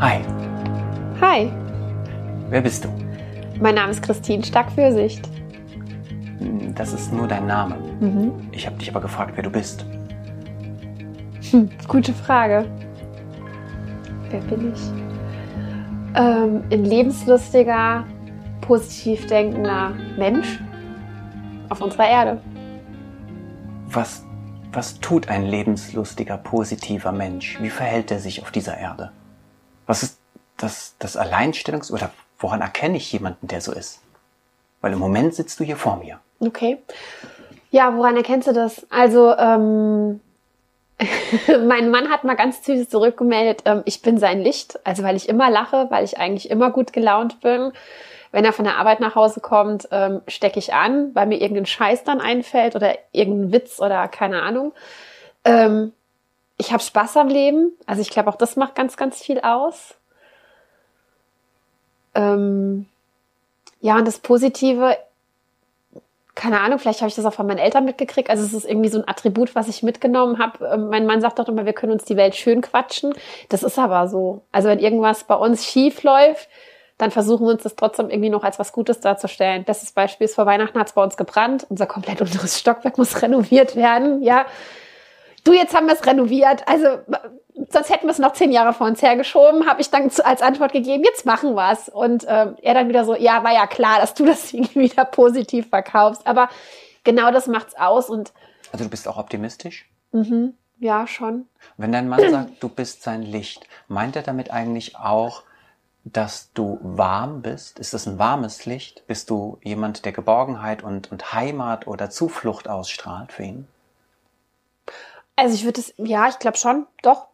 Hi, Hi, wer bist du? mein Name ist Christine Stark-Fürsicht. Hm, Das ist nur dein Name. Mhm. Ich habe dich aber gefragt, wer du bist. Hm, gute Frage. Wer bin ich? Ähm, ein lebenslustiger, positiv denkender Mensch auf unserer Erde. Was, was tut ein lebenslustiger, positiver Mensch? Wie verhält er sich auf dieser Erde? Was ist das, das Alleinstellungs- oder woran erkenne ich jemanden, der so ist? Weil im Moment sitzt du hier vor mir. Okay. Ja, woran erkennst du das? Also, ähm, mein Mann hat mal ganz süß zurückgemeldet, ähm, ich bin sein Licht. Also, weil ich immer lache, weil ich eigentlich immer gut gelaunt bin. Wenn er von der Arbeit nach Hause kommt, ähm, stecke ich an, weil mir irgendein Scheiß dann einfällt oder irgendein Witz oder keine Ahnung. Ähm, ich habe Spaß am Leben. Also, ich glaube, auch das macht ganz, ganz viel aus. Ähm, ja, und das Positive, keine Ahnung, vielleicht habe ich das auch von meinen Eltern mitgekriegt. Also es ist irgendwie so ein Attribut, was ich mitgenommen habe. Ähm, Mein Mann sagt doch immer, wir können uns die Welt schön quatschen. Das ist aber so. Also wenn irgendwas bei uns schief läuft, dann versuchen wir uns das trotzdem irgendwie noch als was Gutes darzustellen. Bestes Beispiel ist, vor Weihnachten hat es bei uns gebrannt. Unser komplett unteres Stockwerk muss renoviert werden. Ja, du, jetzt haben wir es renoviert. Also sonst hätten wir es noch zehn Jahre vor uns hergeschoben, habe ich dann als Antwort gegeben, jetzt machen wir's. Und ähm, er dann wieder so, ja, war ja klar, dass du das irgendwie wieder positiv verkaufst. Aber genau das macht's aus und Also du bist auch optimistisch? mhm, ja, schon. Wenn dein Mann sagt, du bist sein Licht, meint er damit eigentlich auch, dass du warm bist? Ist das ein warmes Licht? Bist du jemand, der Geborgenheit und, und Heimat oder Zuflucht ausstrahlt für ihn? Also ich würde es, ja, ich glaube schon, doch.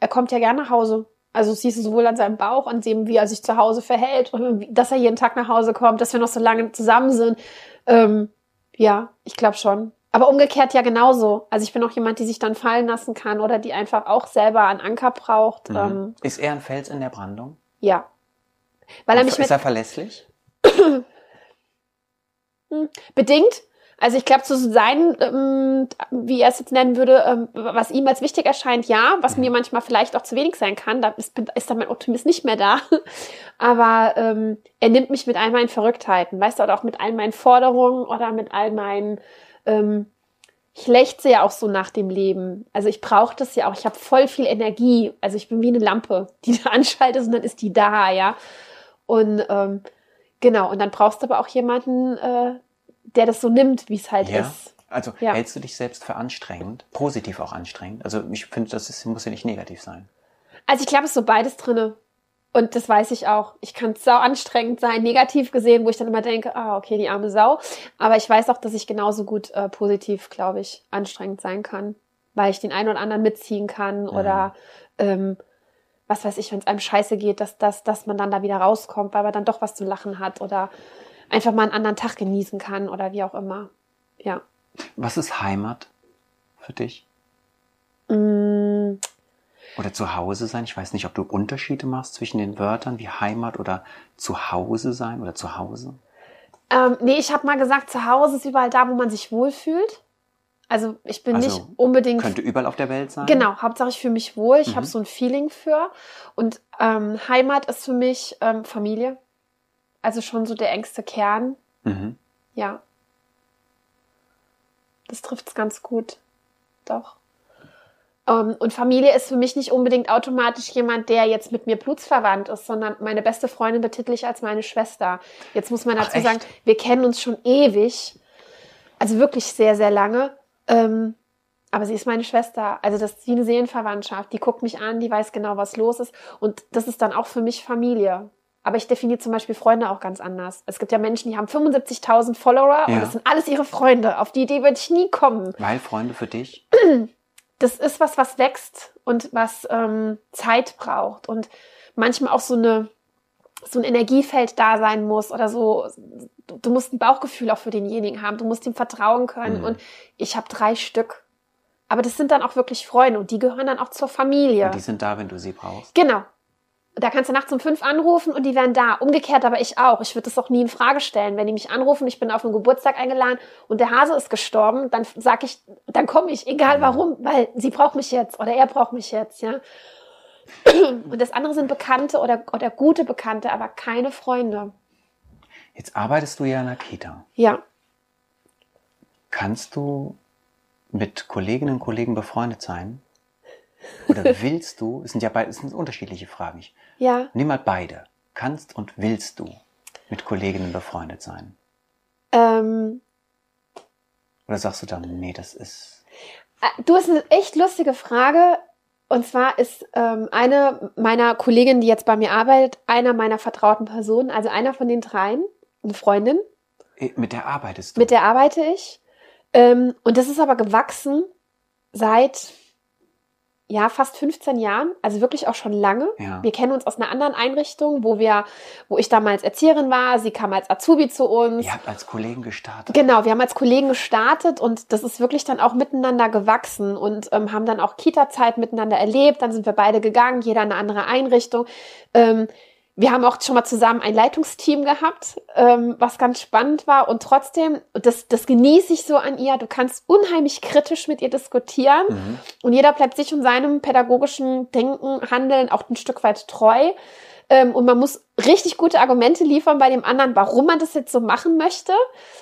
Er kommt ja gerne nach Hause. Also es siehst du sowohl an seinem Bauch, an dem, wie er sich zu Hause verhält und dass er jeden Tag nach Hause kommt, dass wir noch so lange zusammen sind. Ähm, ja, ich glaube schon. Aber umgekehrt ja genauso. Also ich bin auch jemand, die sich dann fallen lassen kann oder die einfach auch selber einen Anker braucht. Mhm. Ähm, Ist er ein Fels in der Brandung? ja. Weil er mich ist er verlässlich? bedingt. Also ich glaube, zu sein, ähm, wie er es jetzt nennen würde, ähm, was ihm als wichtig erscheint, ja. Was mir manchmal vielleicht auch zu wenig sein kann, da ist, ist dann mein Optimist nicht mehr da. Aber ähm, er nimmt mich mit all meinen Verrücktheiten, weißt du, oder auch mit all meinen Forderungen oder mit all meinen... Ähm, ich lechze ja auch so nach dem Leben. Also ich brauche das ja auch. Ich habe voll viel Energie. Also ich bin wie eine Lampe, die du anschaltest und dann ist die da, ja. Und ähm, genau, und dann brauchst du aber auch jemanden, äh, der das so nimmt, wie es halt Ja. ist. Also Ja. hältst du dich selbst für anstrengend? Positiv auch anstrengend? Also ich finde, das ist, muss ja nicht negativ sein. Also ich glaube, es ist so beides drinne. Und das weiß ich auch. Ich kann sau anstrengend sein, negativ gesehen, wo ich dann immer denke, ah, okay, die arme Sau. Aber ich weiß auch, dass ich genauso gut äh, positiv, glaube ich, anstrengend sein kann. Weil ich den einen oder anderen mitziehen kann oder ähm, was weiß ich, wenn es einem scheiße geht, dass, dass, dass man dann da wieder rauskommt, weil man dann doch was zu lachen hat oder einfach mal einen anderen Tag genießen kann oder wie auch immer. Ja. Was ist Heimat für dich? Mm, Oder zu Hause sein? Ich weiß nicht, ob du Unterschiede machst zwischen den Wörtern wie Heimat oder zu Hause sein oder zu Hause. Ähm, nee, ich habe mal gesagt, zu Hause ist überall da, wo man sich wohlfühlt. Also ich bin Also, nicht unbedingt. Könnte überall auf der Welt sein? Genau, Hauptsache ich fühle mich wohl. Ich Mhm. habe so ein Feeling für. Und ähm, Heimat ist für mich ähm, Familie. Also schon so der engste Kern. Mhm. Ja. Das trifft's ganz gut. Doch. Ähm, und Familie ist für mich nicht unbedingt automatisch jemand, der jetzt mit mir blutsverwandt ist, sondern meine beste Freundin betitel ich als meine Schwester. Jetzt muss man Ach, dazu echt? sagen, wir kennen uns schon ewig. Also wirklich sehr, sehr lange. Ähm, aber sie ist meine Schwester. Also das ist wie eine Seelenverwandtschaft. Die guckt mich an, die weiß genau, was los ist. Und das ist dann auch für mich Familie. Aber ich definiere zum Beispiel Freunde auch ganz anders. Es gibt ja Menschen, die haben 75.000 Follower Ja. und das sind alles ihre Freunde. Auf die Idee würde ich nie kommen. Weil Freunde für dich? Das ist was, was wächst und was ähm, Zeit braucht und manchmal auch so eine so ein Energiefeld da sein muss oder so. Du, du musst ein Bauchgefühl auch für denjenigen haben. Du musst ihm vertrauen können. Mhm. Und ich habe drei Stück. Aber das sind dann auch wirklich Freunde und die gehören dann auch zur Familie. Und die sind da, wenn du sie brauchst. Genau. Da kannst du nachts um fünf anrufen und die wären da. Umgekehrt aber ich auch. Ich würde das auch nie in Frage stellen. Wenn die mich anrufen, ich bin auf einen Geburtstag eingeladen und der Hase ist gestorben, dann sag ich, dann komme ich, egal warum, weil sie braucht mich jetzt oder er braucht mich jetzt, ja. Und das andere sind Bekannte oder, oder gute Bekannte, aber keine Freunde. Jetzt arbeitest du ja in der Kita. Ja. Kannst du mit Kolleginnen und Kollegen befreundet sein? Oder willst du, es sind ja beide, es sind unterschiedliche Fragen. Ich Ja. nimm mal beide. Kannst und willst du mit Kolleginnen befreundet sein? Ähm, Oder sagst du dann, nee, das ist, Äh, Du hast eine echt lustige Frage. Und zwar ist ähm, eine meiner Kolleginnen, die jetzt bei mir arbeitet, einer meiner vertrauten Personen, also einer von den dreien, eine Freundin, eh, mit der arbeitest du? mit der arbeite ich. Ähm, und das ist aber gewachsen seit ja fast 15 Jahren, also wirklich auch schon lange. Ja. Wir kennen uns aus einer anderen Einrichtung, wo wir, wo ich damals Erzieherin war. Sie kam als Azubi zu uns. Ihr habt als Kollegen gestartet. Genau, wir haben als Kollegen gestartet und das ist wirklich dann auch miteinander gewachsen und ähm, haben dann auch Kita-Zeit miteinander erlebt. Dann sind wir beide gegangen, jeder in eine andere Einrichtung. Ähm, wir haben auch schon mal zusammen ein Leitungsteam gehabt, ähm, was ganz spannend war. Und trotzdem, das, das genieße ich so an ihr, du kannst unheimlich kritisch mit ihr diskutieren Mhm. und jeder bleibt sich und seinem pädagogischen Denken, Handeln auch ein Stück weit treu. Ähm, und man muss richtig gute Argumente liefern bei dem anderen, warum man das jetzt so machen möchte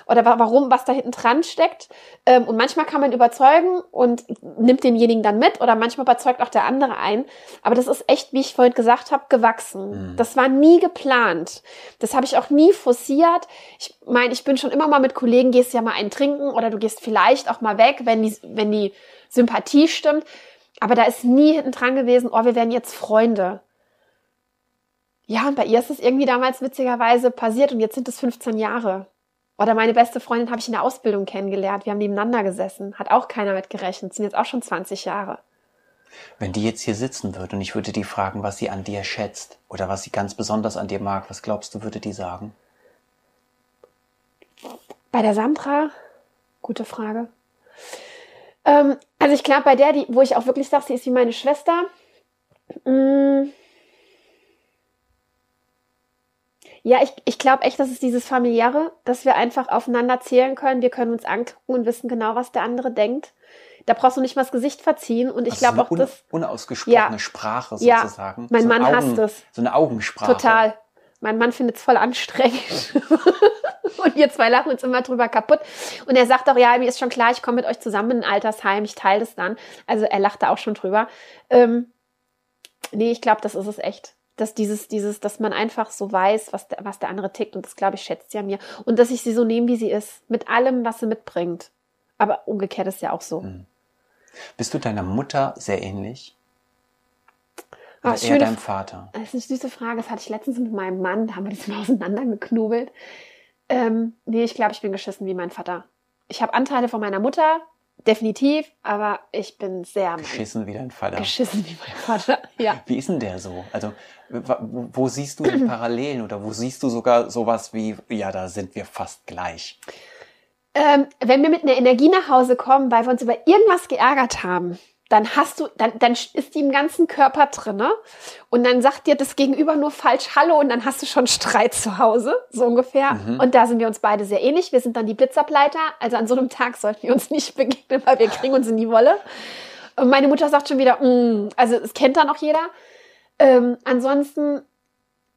oder wa- warum, was da hinten dran steckt. Ähm, und manchmal kann man überzeugen und nimmt denjenigen dann mit oder manchmal überzeugt auch der andere ein. Aber das ist echt, wie ich vorhin gesagt habe, gewachsen. Mhm. Das war nie geplant. Das habe ich auch nie forciert. Ich meine, ich bin schon immer mal mit Kollegen, gehst ja mal einen trinken oder du gehst vielleicht auch mal weg, wenn die, wenn die Sympathie stimmt. Aber da ist nie hinten dran gewesen, oh, wir werden jetzt Freunde. Ja, und bei ihr ist es irgendwie damals witzigerweise passiert und jetzt sind es 15 Jahre. Oder meine beste Freundin habe ich in der Ausbildung kennengelernt. Wir haben nebeneinander gesessen. Hat auch keiner mit gerechnet. Sind jetzt auch schon 20 Jahre. Wenn die jetzt hier sitzen würde und ich würde die fragen, was sie an dir schätzt oder was sie ganz besonders an dir mag, was glaubst du, würde die sagen? Bei der Sandra, gute Frage. Ähm, also ich glaube, bei der, die, wo ich auch wirklich sage, sie ist wie meine Schwester. Mm. Ja, ich, ich glaube echt, das ist dieses familiäre, dass wir einfach aufeinander zählen können. Wir können uns angucken und wissen genau, was der andere denkt. Da brauchst du nicht mal das Gesicht verziehen. Und ich Also glaube so auch, un das unausgesprochene Ja. Sprache Ja. sozusagen. Mein so Mann Augen, hasst es. So eine Augensprache. Total. Mein Mann findet es voll anstrengend. und wir zwei lachen uns immer drüber kaputt. Und er sagt auch, ja, mir ist schon klar, ich komme mit euch zusammen in ein Altersheim, ich teile das dann. Also er lacht da auch schon drüber. Ähm, nee, ich glaube, das ist es echt. Dass dieses, dieses, dass man einfach so weiß, was der, was der andere tickt. Und das, glaube ich, schätzt sie an mir. Und dass ich sie so nehme, wie sie ist. Mit allem, was sie mitbringt. Aber umgekehrt ist ja auch so. Mhm. Bist du deiner Mutter sehr ähnlich? Ah, Oder eher schöne deinem Vater? Das ist eine süße Frage. Das hatte ich letztens mit meinem Mann. Da haben wir das mal auseinandergeknobelt. Ähm, nee, ich glaube, ich bin geschissen wie mein Vater. Ich habe Anteile von meiner Mutter, definitiv, aber ich bin sehr Geschissen wie dein Vater. geschissen wie mein Vater. Ja. Wie ist denn der so? Also, wo siehst du die Parallelen oder wo siehst du sogar sowas wie, ja, da sind wir fast gleich? Ähm, wenn wir mit einer Energie nach Hause kommen, weil wir uns über irgendwas geärgert haben, dann hast du, dann, dann ist die im ganzen Körper drinne und dann sagt dir das Gegenüber nur falsch Hallo und dann hast du schon Streit zu Hause, so ungefähr. Mhm. Und da sind wir uns beide sehr ähnlich. Wir sind dann die Blitzableiter. Also an so einem Tag sollten wir uns nicht begegnen, weil wir kriegen uns in die Wolle. Und meine Mutter sagt schon wieder, mm, also es kennt dann auch jeder. Ähm, ansonsten,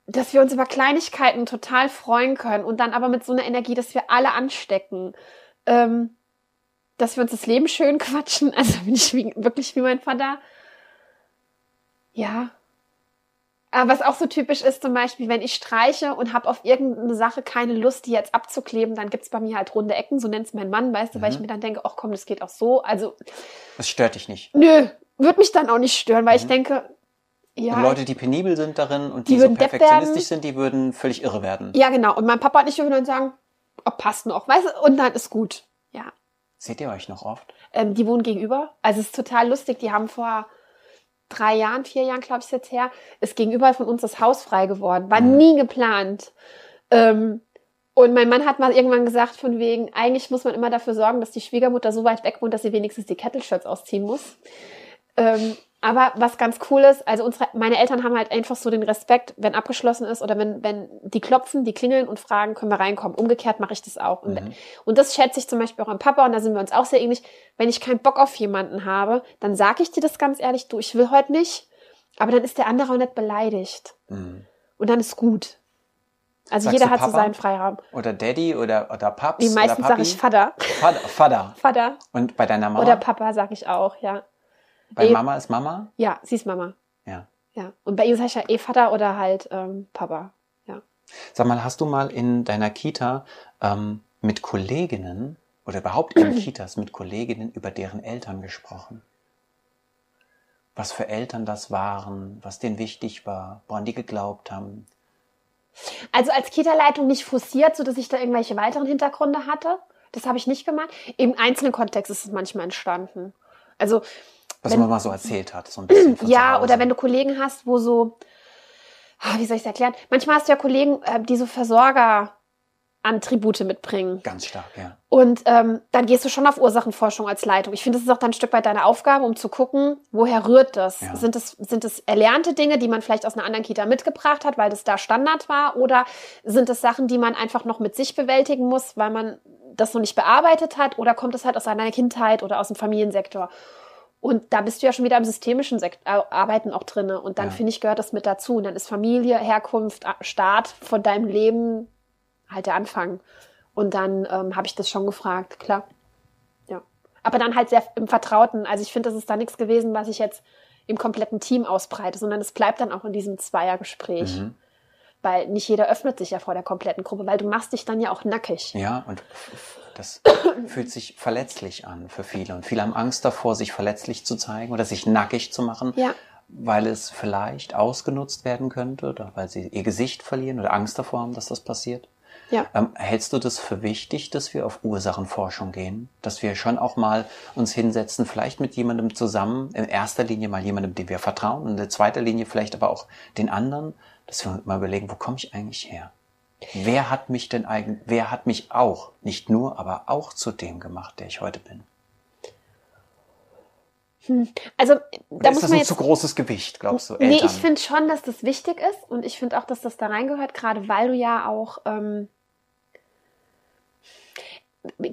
dass wir uns über Kleinigkeiten total freuen können und dann aber mit so einer Energie, dass wir alle anstecken. Ähm, dass wir uns das Leben schön quatschen. Also bin ich wie, wirklich wie mein Vater. Ja. Aber was auch so typisch ist, zum Beispiel, wenn ich streiche und habe auf irgendeine Sache keine Lust, die jetzt abzukleben, dann gibt's bei mir halt runde Ecken, so nennt's mein Mann, weißt du, weil ich Mhm. mir dann denke, ach komm, das geht auch so. Also, Das stört dich nicht. nö, wird mich dann auch nicht stören, weil ich Mhm. denke, ja. Und Leute, die penibel sind darin und Die die, so perfektionistisch sind, die würden völlig irre werden. Ja, genau. Und mein Papa und ich würden dann sagen, oh, passt noch, weißt du, und dann ist gut. Seht ihr euch noch oft? Ähm, die wohnen gegenüber. Also es ist total lustig. Die haben vor drei Jahren, vier Jahren, glaube ich, jetzt her, ist gegenüber von uns das Haus frei geworden. War Mhm. nie geplant. Ähm, und mein Mann hat mal irgendwann gesagt, von wegen, eigentlich muss man immer dafür sorgen, dass die Schwiegermutter so weit weg wohnt, dass sie wenigstens die Kettelshirts ausziehen muss. Ähm, aber was ganz cool ist, also unsere, meine Eltern haben halt einfach so den Respekt, wenn abgeschlossen ist oder wenn, wenn die klopfen, die klingeln und fragen, können wir reinkommen. Umgekehrt mache ich das auch. Und, Mhm. und das schätze ich zum Beispiel auch an Papa und da sind wir uns auch sehr ähnlich. Wenn ich keinen Bock auf jemanden habe, dann sage ich dir das ganz ehrlich, du, ich will heute nicht. Aber dann ist der andere auch nicht beleidigt. Mhm. Und dann ist gut. Also Sagst jeder hat so seinen Freiraum. Oder Daddy oder, oder Paps Die meisten sage ich Vater. Vater. Vater. Vater Und bei deiner Mama? oder Papa sage ich auch, ja. Bei Eh- Mama ist Mama? Ja, sie ist Mama. Ja. Ja. Und bei ihm sage ich ja eh Vater oder halt ähm, Papa. Ja. Sag mal, hast du mal in deiner Kita ähm, mit Kolleginnen oder überhaupt in Kitas mit Kolleginnen über deren Eltern gesprochen? Was für Eltern das waren, was denen wichtig war, woran die geglaubt haben. Also als Kita-Leitung nicht forciert, so dass ich da irgendwelche weiteren Hintergründe hatte. Das habe ich nicht gemacht. Im einzelnen Kontext ist es manchmal entstanden. Also Was Wenn- man mal so erzählt hat, so ein bisschen ja, oder wenn du Kollegen hast, wo so, ah, wie soll ich es erklären? Manchmal hast du ja Kollegen, äh, die so Versorger-Attribute mitbringen. Ganz stark, ja. Und ähm, dann gehst du schon auf Ursachenforschung als Leitung. Ich finde, das ist auch dann ein Stück weit deine Aufgabe, um zu gucken, woher rührt das? Ja. Sind es sind es erlernte Dinge, die man vielleicht aus einer anderen Kita mitgebracht hat, weil das da Standard war? Oder sind es Sachen, die man einfach noch mit sich bewältigen muss, weil man das noch nicht bearbeitet hat? Oder kommt es halt aus seiner Kindheit oder aus dem Familiensektor? Und da bist du ja schon wieder im systemischen Sekt Arbeiten auch drinne. Und dann Ja. finde ich, gehört das mit dazu. Und dann ist Familie, Herkunft, Start von deinem Leben halt der Anfang. Und dann ähm, habe ich das schon gefragt, klar. Ja. Aber dann halt sehr im Vertrauten. Also ich finde, das ist da nichts gewesen, was ich jetzt im kompletten Team ausbreite, sondern es bleibt dann auch in diesem Zweiergespräch. Mhm. Weil nicht jeder öffnet sich ja vor der kompletten Gruppe, weil du machst dich dann ja auch nackig. Ja, und das fühlt sich verletzlich an für viele. Und viele haben Angst davor, sich verletzlich zu zeigen oder sich nackig zu machen, Ja. weil es vielleicht ausgenutzt werden könnte oder weil sie ihr Gesicht verlieren oder Angst davor haben, dass das passiert. Ja. Ähm, hältst du das für wichtig, dass wir auf Ursachenforschung gehen? Dass wir schon auch mal uns hinsetzen, vielleicht mit jemandem zusammen, in erster Linie mal jemandem, dem wir vertrauen, und in zweiter Linie vielleicht aber auch den anderen, dass wir mal überlegen, wo komme ich eigentlich her? Wer hat mich denn eigentlich, wer hat mich auch, nicht nur, aber auch zu dem gemacht, der ich heute bin? Also Oder da ist muss das man ein jetzt zu großes Gewicht, glaubst du? Nee, Eltern? ich finde schon, dass das wichtig ist und ich finde auch, dass das da reingehört, gerade weil du ja auch ähm,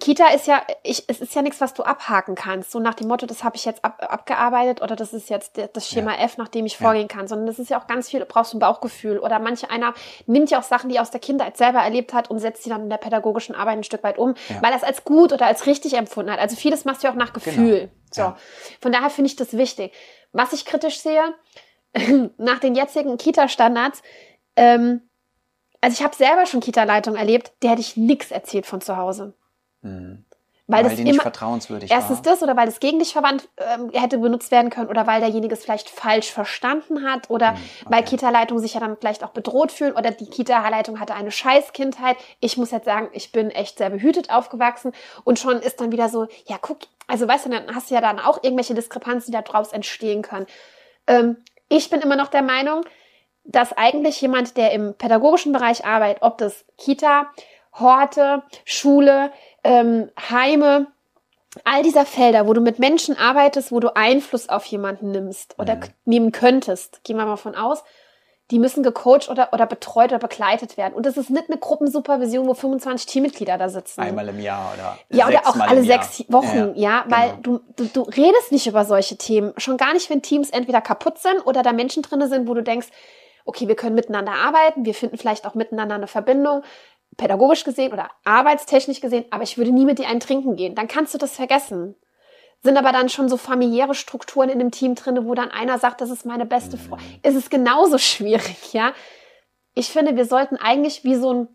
Kita ist ja, ich, es ist ja nichts, was du abhaken kannst. So nach dem Motto, das habe ich jetzt ab, abgearbeitet oder das ist jetzt das Schema F, nach dem ich Ja. vorgehen kann. Sondern das ist ja auch ganz viel, du brauchst ein Bauchgefühl. Oder manche einer nimmt ja auch Sachen, die er aus der Kindheit selber erlebt hat und setzt sie dann in der pädagogischen Arbeit ein Stück weit um, Ja. weil er es als gut oder als richtig empfunden hat. Also vieles machst du ja auch nach Gefühl. So. Ja. Von daher finde ich das wichtig. Was ich kritisch sehe, nach den jetzigen Kita-Standards, ähm, also ich habe selber schon Kita-Leitung erlebt, der hätte ich nichts erzählt von zu Hause. Mhm. Weil, Weil das die nicht vertrauenswürdig erstens war. das oder weil es gegen dich verwandt ähm, hätte benutzt werden können oder weil derjenige es vielleicht falsch verstanden hat oder Hm, weil okay. Kita-Leitung sich ja dann vielleicht auch bedroht fühlen oder die Kita-Leitung hatte eine Scheißkindheit. Ich muss jetzt sagen, ich bin echt sehr behütet aufgewachsen und schon ist dann wieder so, ja guck, also weißt du, dann hast du ja dann auch irgendwelche Diskrepanzen, die daraus entstehen können. Ähm, ich bin immer noch der Meinung, dass eigentlich jemand, der im pädagogischen Bereich arbeitet, ob das Kita, Horte, Schule, ähm, Heime, all dieser Felder, wo du mit Menschen arbeitest, wo du Einfluss auf jemanden nimmst oder Mhm. nehmen könntest, gehen wir mal von aus, die müssen gecoacht oder, oder betreut oder begleitet werden. Und das ist nicht eine Gruppensupervision, wo 25 Teammitglieder da sitzen. Einmal im Jahr oder Ja, oder auch alle Jahr. sechs Wochen, ja, weil genau. du, du, du redest nicht über solche Themen. Schon gar nicht, wenn Teams entweder kaputt sind oder da Menschen drinne sind, wo du denkst, okay, wir können miteinander arbeiten, wir finden vielleicht auch miteinander eine Verbindung, pädagogisch gesehen oder arbeitstechnisch gesehen, aber ich würde nie mit dir einen trinken gehen. Dann kannst du das vergessen. Sind aber dann schon so familiäre Strukturen in dem Team drinne, wo dann einer sagt, das ist meine beste Freundin. Mhm. Es ist genauso schwierig, ja. Ich finde, wir sollten eigentlich wie so ein,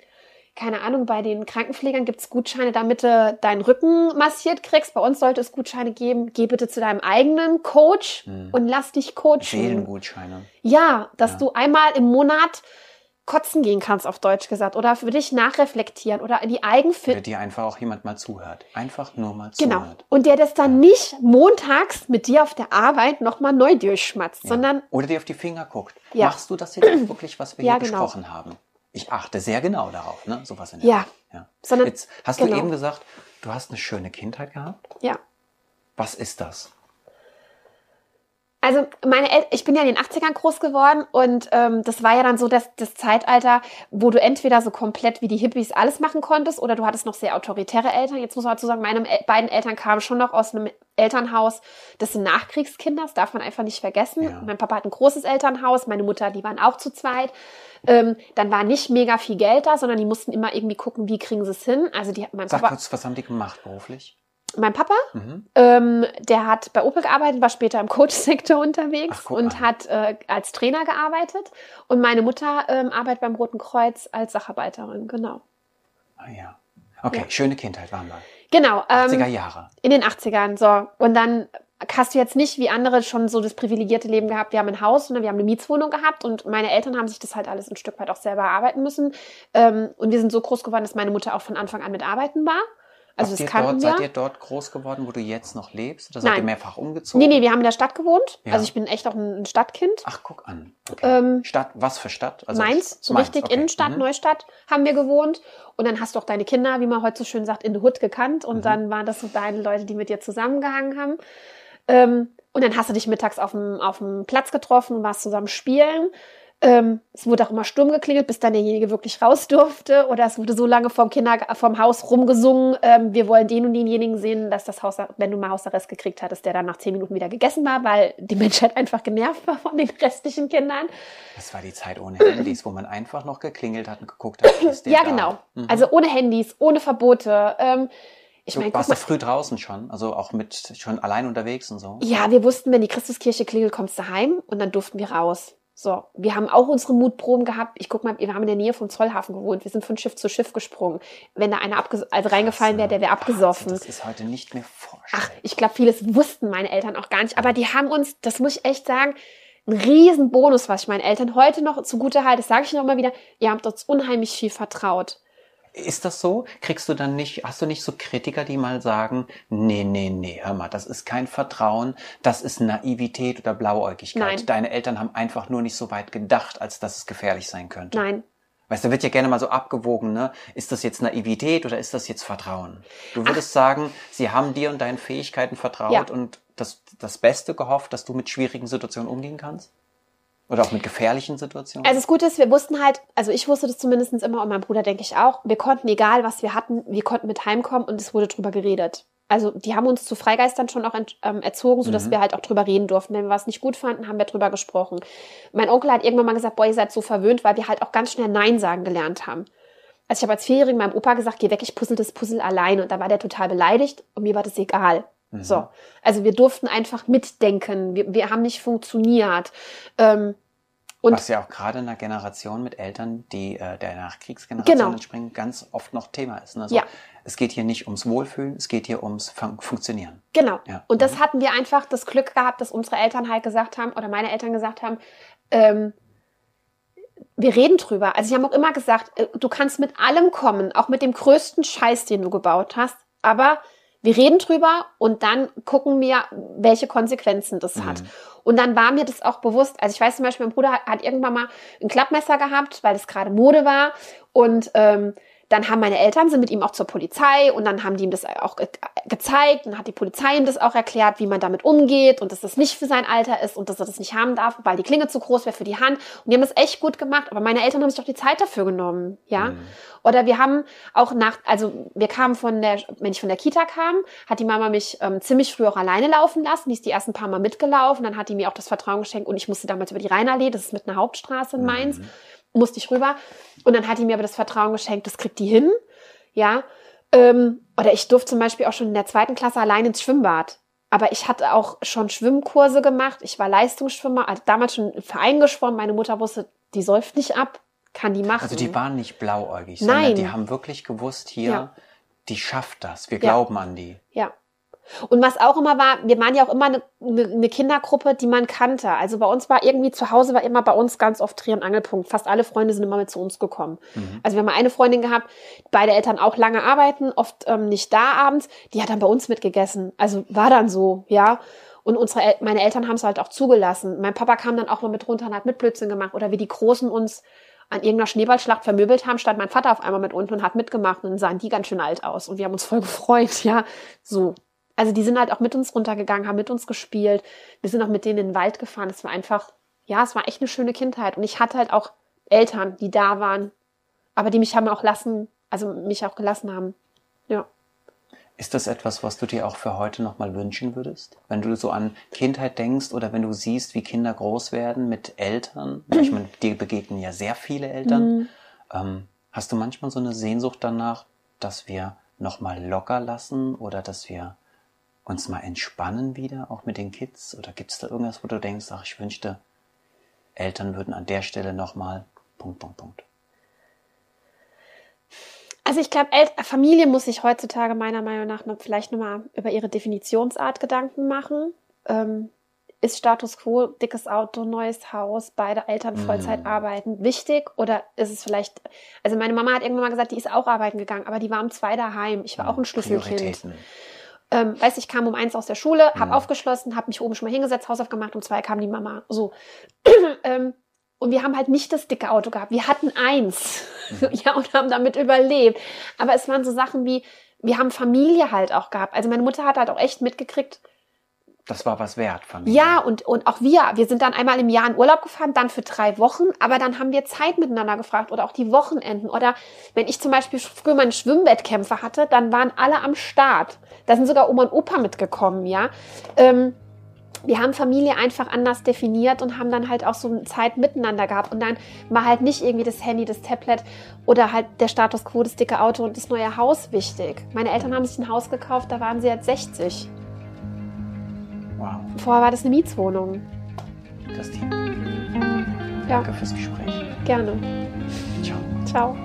keine Ahnung, bei den Krankenpflegern gibt's Gutscheine, damit du deinen Rücken massiert kriegst. Bei uns sollte es Gutscheine geben. Geh bitte zu deinem eigenen Coach Mhm. und lass dich coachen. Seelengutscheine. Ja, dass Ja. du einmal im Monat kotzen gehen kannst, auf Deutsch gesagt, oder für dich nachreflektieren oder in die Oder Eigenfit. dir einfach auch jemand mal zuhört. Einfach nur mal Genau. zuhört. Und der das dann nicht montags mit dir auf der Arbeit nochmal neu durchschmatzt, Ja. sondern Oder dir auf die Finger guckt. Ja. Machst du das jetzt wirklich, was wir Ja, hier genau. besprochen haben? Ich achte sehr genau darauf, ne? Sowas in der Ja. Ja. Sondern- Jetzt hast genau. du eben gesagt, du hast eine schöne Kindheit gehabt. ja. Was ist das? Also meine El ich bin ja in den 80ern groß geworden und ähm, das war ja dann so das, das Zeitalter, wo du entweder so komplett wie die Hippies alles machen konntest oder du hattest noch sehr autoritäre Eltern. Jetzt muss man dazu sagen, meine El beiden Eltern kamen schon noch aus einem Elternhaus, das sind Nachkriegskinder, das darf man einfach nicht vergessen. Ja. Mein Papa hat ein großes Elternhaus, meine Mutter, die waren auch zu zweit. Ähm, dann war nicht mega viel Geld da, sondern die mussten immer irgendwie gucken, wie kriegen sie es hin. Also die, mein Sag Papa, kurz, was haben die gemacht beruflich? Mein Papa, Mhm. ähm, der hat bei Opel gearbeitet, war später im Coach-Sektor unterwegs Ach, und hat äh, als Trainer gearbeitet. Und meine Mutter ähm, arbeitet beim Roten Kreuz als Sacharbeiterin, genau. Ah ja. Okay, Ja. schöne Kindheit waren wir. Genau, 80er ähm, Jahre. in den 80ern, so. Und dann hast du jetzt nicht wie andere schon so das privilegierte Leben gehabt, wir haben ein Haus, sondern wir haben eine Mietswohnung gehabt und meine Eltern haben sich das halt alles ein Stück weit auch selber erarbeiten müssen. Ähm, und wir sind so groß geworden, dass meine Mutter auch von Anfang an mit arbeiten war. Also Habt das ihr kannten dort, wir. Seid ihr dort groß geworden, wo du jetzt noch lebst? Oder seid ihr Nein. mehrfach umgezogen? Nee, nee, wir haben in der Stadt gewohnt. Ja. Also ich bin echt auch ein Stadtkind. Ach, guck an. Okay. Ähm, Stadt, was für Stadt? Also Mainz, so richtig okay. Innenstadt, Mhm. Neustadt haben wir gewohnt. Und dann hast du auch deine Kinder, wie man heute so schön sagt, in the Hood gekannt. Und Mhm. dann waren das so deine Leute, die mit dir zusammengehangen haben. Ähm, und dann hast du dich mittags auf dem, auf dem Platz getroffen und warst zusammen spielen. Ähm, es wurde auch immer Sturm geklingelt, bis dann derjenige wirklich raus durfte. Oder es wurde so lange vom Kinder, vom Haus rumgesungen, ähm, wir wollen den und denjenigen sehen, dass das Haus, wenn du mal Hausarrest gekriegt hattest, der dann nach zehn Minuten wieder gegessen war, weil die Menschheit einfach genervt war von den restlichen Kindern. Das war die Zeit ohne Handys, wo man einfach noch geklingelt hat und geguckt hat, ist der Ja, da? genau. Mhm. Also ohne Handys, ohne Verbote. Ähm, ich du meine, guck warst du früh draußen schon, also auch mit schon allein unterwegs und so. Ja, wir wussten, wenn die Christuskirche klingelt, kommst du heim und dann durften wir raus. So, wir haben auch unsere Mutproben gehabt. Ich guck mal, wir haben in der Nähe vom Zollhafen gewohnt. Wir sind von Schiff zu Schiff gesprungen. Wenn da einer abges also reingefallen wäre, der wäre abgesoffen. Das ist heute nicht mehr vorstellbar. Ach, ich glaube, vieles wussten meine Eltern auch gar nicht. Aber die haben uns, das muss ich echt sagen, ein riesen Bonus, was ich meinen Eltern heute noch zugute halte. Das sage ich noch mal wieder. Ihr habt uns unheimlich viel vertraut. Ist das so? Kriegst du dann nicht, hast du nicht so Kritiker, die mal sagen, nee, nee, nee, hör mal, das ist kein Vertrauen, das ist Naivität oder Blauäugigkeit. Nein. Deine Eltern haben einfach nur nicht so weit gedacht, als dass es gefährlich sein könnte. Nein, Weißt du, wird ja gerne mal so abgewogen, ne? Ist das jetzt Naivität oder ist das jetzt Vertrauen? Du würdest sagen, sie haben dir und deinen Fähigkeiten vertraut Ja. und das, das Beste gehofft, dass du mit schwierigen Situationen umgehen kannst? Oder auch mit gefährlichen Situationen? Also das Gute ist, wir wussten halt, also ich wusste das zumindest immer und mein Bruder denke ich auch, wir konnten, egal was wir hatten, wir konnten mit heimkommen und es wurde drüber geredet. Also die haben uns zu Freigeistern schon auch ähm, erzogen, sodass Mhm. wir halt auch drüber reden durften. Wenn wir was nicht gut fanden, haben wir drüber gesprochen. Mein Onkel hat irgendwann mal gesagt, boah, ihr seid so verwöhnt, weil wir halt auch ganz schnell Nein sagen gelernt haben. Also ich habe als Vierjährigen meinem Opa gesagt, geh weg, ich puzzle das Puzzle alleine. Und da war der total beleidigt und mir war das egal. Mhm. So. Also wir durften einfach mitdenken. Wir, wir haben nicht funktioniert. Ähm, und Was ja auch gerade in einer Generation mit Eltern, die äh, der Nachkriegsgeneration Genau. entspringen, ganz oft noch Thema ist. Ne? Also Ja. Es geht hier nicht ums Wohlfühlen, es geht hier ums Fun Funktionieren. Genau. Ja. Und das Mhm. hatten wir einfach das Glück gehabt, dass unsere Eltern halt gesagt haben, oder meine Eltern gesagt haben, ähm, wir reden drüber. Also sie haben auch immer gesagt, äh, du kannst mit allem kommen, auch mit dem größten Scheiß, den du gebaut hast, aber wir reden drüber und dann gucken wir, welche Konsequenzen das hat. Und dann war mir das auch bewusst. Also ich weiß zum Beispiel, mein Bruder hat, hat irgendwann mal ein Klappmesser gehabt, weil das gerade Mode war. Und ähm, dann haben meine Eltern sind mit ihm auch zur Polizei und dann haben die ihm das auch ge gezeigt und hat die Polizei ihm das auch erklärt, wie man damit umgeht und dass das nicht für sein Alter ist und dass er das nicht haben darf, weil die Klinge zu groß wäre für die Hand. Und die haben das echt gut gemacht, aber meine Eltern haben sich auch die Zeit dafür genommen, ja. Mhm. Oder wir haben auch nach, also wir kamen von der, wenn ich von der Kita kam, hat die Mama mich ähm, ziemlich früh auch alleine laufen lassen. Die ist die ersten paar Mal mitgelaufen. Dann hat die mir auch das Vertrauen geschenkt und ich musste damals über die Rheinallee, das ist mit einer Hauptstraße in Mainz, Mhm. Musste ich rüber. Und dann hat die mir aber das Vertrauen geschenkt, das kriegt die hin, ja. Ähm, oder ich durfte zum Beispiel auch schon in der zweiten Klasse allein ins Schwimmbad. Aber ich hatte auch schon Schwimmkurse gemacht. Ich war Leistungsschwimmer, also damals schon im Verein geschwommen. Meine Mutter wusste, die säuft nicht ab, kann die machen. Also die waren nicht blauäugig, Nein. sondern die haben wirklich gewusst, hier, Ja. die schafft das. Wir Ja. glauben an die. Ja. Und was auch immer war, wir waren ja auch immer eine, eine, eine Kindergruppe, die man kannte. Also bei uns war irgendwie zu Hause war immer bei uns ganz oft Dreh- und Angelpunkt. Fast alle Freunde sind immer mit zu uns gekommen. Mhm. Also wir haben mal eine Freundin gehabt, beide Eltern auch lange arbeiten, oft ähm, nicht da abends. Die hat dann bei uns mitgegessen. Also war dann so, ja. Und unsere El meine Eltern haben es halt auch zugelassen. Mein Papa kam dann auch mal mit runter und hat mit Blödsinn gemacht. Oder wie die Großen uns an irgendeiner Schneeballschlacht vermöbelt haben, stand mein Vater auf einmal mit unten und hat mitgemacht und dann sahen die ganz schön alt aus. Und wir haben uns voll gefreut, ja. So. Also die sind halt auch mit uns runtergegangen, haben mit uns gespielt. Wir sind auch mit denen in den Wald gefahren. Es war einfach, ja, es war echt eine schöne Kindheit. Und ich hatte halt auch Eltern, die da waren, aber die mich haben auch lassen, also mich auch gelassen haben. Ja. Ist das etwas, was du dir auch für heute nochmal wünschen würdest? Wenn du so an Kindheit denkst oder wenn du siehst, wie Kinder groß werden mit Eltern, ich meine, dir begegnen ja sehr viele Eltern, mhm. ähm, hast du manchmal so eine Sehnsucht danach, dass wir nochmal locker lassen oder dass wir uns mal entspannen wieder, auch mit den Kids? Oder gibt es da irgendwas, wo du denkst, ach, ich wünschte, Eltern würden an der Stelle nochmal Punkt, Punkt, Punkt. Also ich glaube, Familie muss sich heutzutage meiner Meinung nach noch vielleicht nochmal über ihre Definitionsart Gedanken machen. Ähm, ist Status quo, dickes Auto, neues Haus, beide Eltern Vollzeit mm. arbeiten wichtig? Oder ist es vielleicht, also meine Mama hat irgendwann mal gesagt, die ist auch arbeiten gegangen, aber die war um zwei daheim. Ich war mm, auch ein Schlüsselkind. Ähm, weiß ich kam um eins aus der Schule, habe mm. aufgeschlossen, habe mich oben schon mal hingesetzt, Hausaufgaben gemacht, um zwei kam die Mama. So. ähm, und wir haben halt nicht das dicke Auto gehabt. Wir hatten eins. Mhm. Ja, und haben damit überlebt. Aber es waren so Sachen wie, wir haben Familie halt auch gehabt. Also meine Mutter hat halt auch echt mitgekriegt. Das war was wert, Familie. Ja, und, und auch wir. Wir sind dann einmal im Jahr in Urlaub gefahren, dann für drei Wochen. Aber dann haben wir Zeit miteinander gefragt oder auch die Wochenenden. Oder wenn ich zum Beispiel früher meine Schwimmwettkämpfe hatte, dann waren alle am Start. Da sind sogar Oma und Opa mitgekommen, ja. Ähm, wir haben Familie einfach anders definiert und haben dann halt auch so Zeit miteinander gehabt. Und dann war halt nicht irgendwie das Handy, das Tablet oder halt der Status quo, das dicke Auto und das neue Haus wichtig. Meine Eltern haben sich ein Haus gekauft, da waren sie jetzt 60. Wow. Vorher war das eine Mietswohnung. Das Team. Ja. Danke fürs Gespräch. Gerne. Ciao. Ciao.